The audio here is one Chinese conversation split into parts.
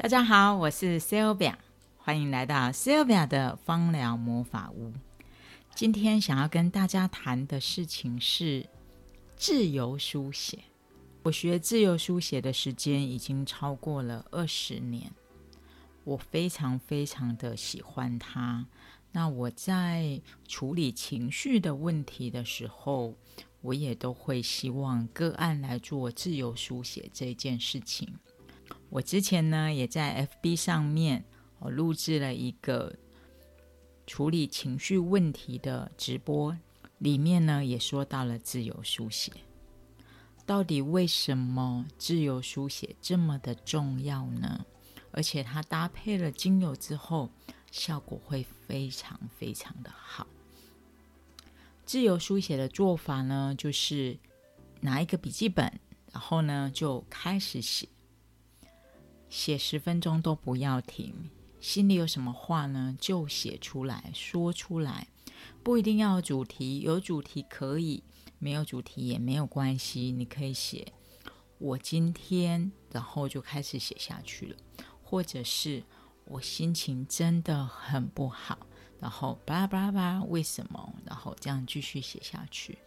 大家好，我是 Sylvia，欢迎来到 Sylvia 的芳疗魔法屋。今天想要跟大家谈的事情是自由书写。我学自由书写的时间已经超过了二十年，我非常非常的喜欢它。那我在处理情绪的问题的时候，我也都会希望个案来做自由书写这件事情。我之前呢，也在 FB 上面我录制了一个处理情绪问题的直播，里面呢也说到了自由书写。到底为什么自由书写这么的重要呢？而且它搭配了精油之后，效果会非常非常的好。自由书写的做法呢，就是拿一个笔记本，然后呢就开始写。写十分钟都不要停，心里有什么话呢，就写出来说出来，不一定要有主题，有主题可以，没有主题也没有关系。你可以写我今天，然后就开始写下去了，或者是我心情真的很不好，然后巴拉巴拉巴拉，为什么？然后这样继续写下去。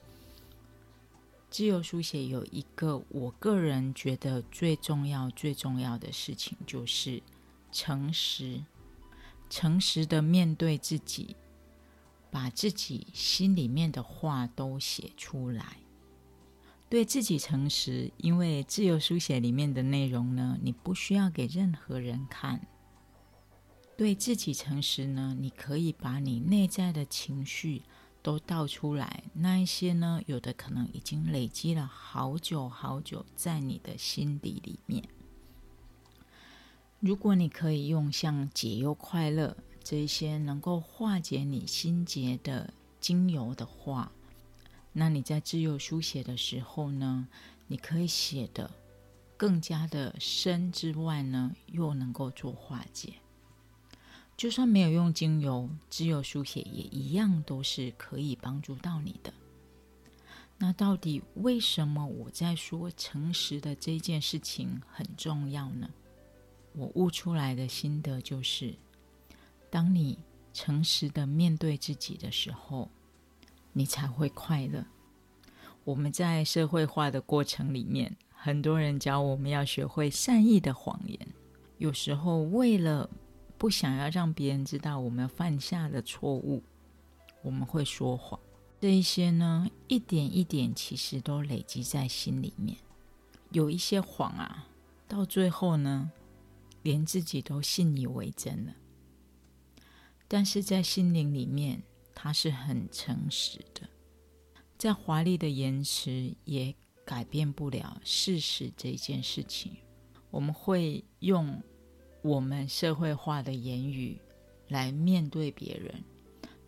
自由书写有一个我个人觉得最重要、最重要的事情，就是诚实，诚实的面对自己，把自己心里面的话都写出来，对自己诚实。因为自由书写里面的内容呢，你不需要给任何人看。对自己诚实呢，你可以把你内在的情绪。都倒出来，那一些呢？有的可能已经累积了好久好久，在你的心底里面。如果你可以用像解忧快乐这一些能够化解你心结的精油的话，那你在自由书写的时候呢，你可以写的更加的深之外呢，又能够做化解。就算没有用精油，只有书写也一样都是可以帮助到你的。那到底为什么我在说诚实的这件事情很重要呢？我悟出来的心得就是，当你诚实的面对自己的时候，你才会快乐。我们在社会化的过程里面，很多人教我们要学会善意的谎言，有时候为了。不想要让别人知道我们犯下的错误，我们会说谎。这一些呢，一点一点其实都累积在心里面。有一些谎啊，到最后呢，连自己都信以为真了。但是在心灵里面，它是很诚实的。再华丽的言辞也改变不了事实这件事情。我们会用。我们社会化的言语来面对别人，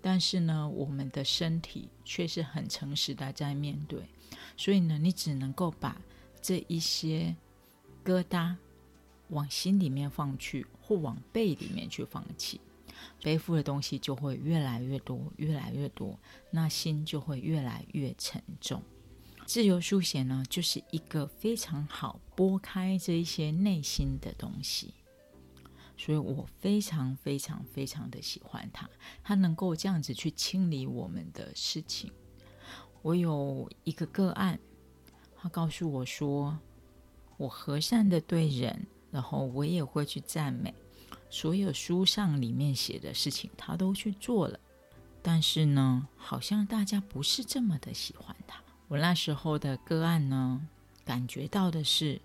但是呢，我们的身体却是很诚实的在面对。所以呢，你只能够把这一些疙瘩往心里面放去，或往背里面去放弃，背负的东西就会越来越多，越来越多，那心就会越来越沉重。自由书写呢，就是一个非常好拨开这一些内心的东西。所以我非常非常非常的喜欢它，它能够这样子去清理我们的事情。我有一个个案，他告诉我说，我和善的对人，然后我也会去赞美，所有书上里面写的事情，他都去做了。但是呢，好像大家不是这么的喜欢他。我那时候的个案呢，感觉到的是，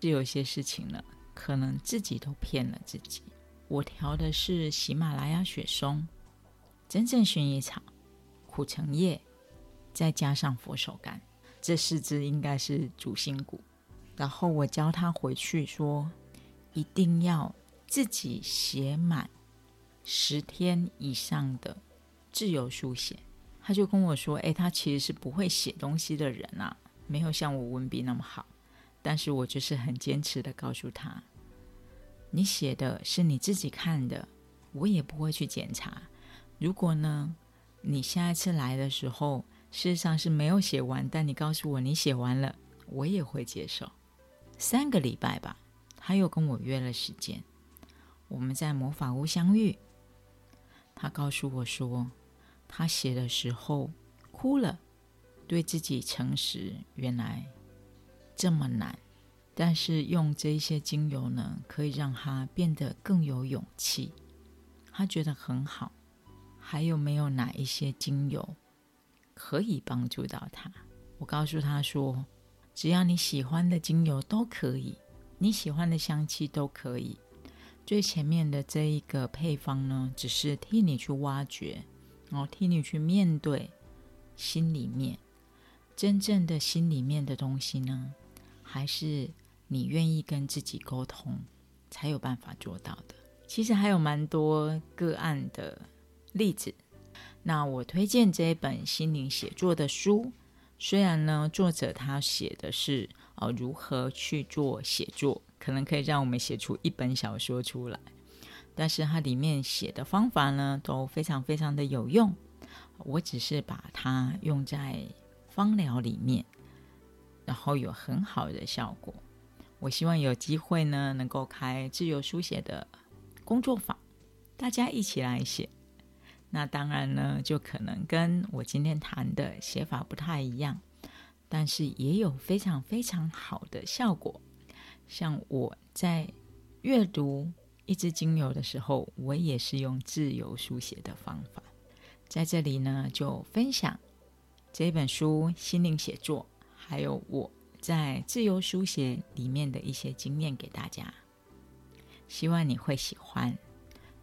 是有些事情呢。可能自己都骗了自己。我调的是喜马拉雅雪松、真正薰衣草、苦橙叶，再加上佛手柑，这四支应该是主心骨。然后我教他回去说，一定要自己写满十天以上的自由书写。他就跟我说：“哎，他其实是不会写东西的人啊，没有像我文笔那么好。”但是我就是很坚持的告诉他，你写的是你自己看的，我也不会去检查。如果呢，你下一次来的时候，事实上是没有写完，但你告诉我你写完了，我也会接受。三个礼拜吧，他又跟我约了时间，我们在魔法屋相遇。他告诉我说，他写的时候哭了，对自己诚实，原来这么难。但是用这一些精油呢，可以让他变得更有勇气。他觉得很好。还有没有哪一些精油可以帮助到他？我告诉他说，只要你喜欢的精油都可以。你喜欢的香气都可以。最前面的这一个配方呢，只是替你去挖掘，然后替你去面对心里面真正的心里面的东西呢，还是你愿意跟自己沟通才有办法做到的。其实还有蛮多个案的例子。那我推荐这一本心灵写作的书，虽然呢，作者他写的是。哦，如何去做写作，可能可以让我们写出一本小说出来。但是它里面写的方法呢，都非常非常的有用。我只是把它用在芳疗里面，然后有很好的效果。我希望有机会呢，能够开自由书写的工作坊，大家一起来写。那当然呢，就可能跟我今天谈的写法不太一样。但是也有非常非常好的效果，像我在阅读一支精油的时候，我也是用自由书写的方法。在这里呢，就分享这本书《心灵写作》，还有我在自由书写里面的一些经验给大家。希望你会喜欢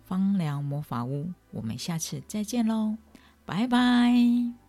芳疗魔法屋。我们下次再见喽，拜拜。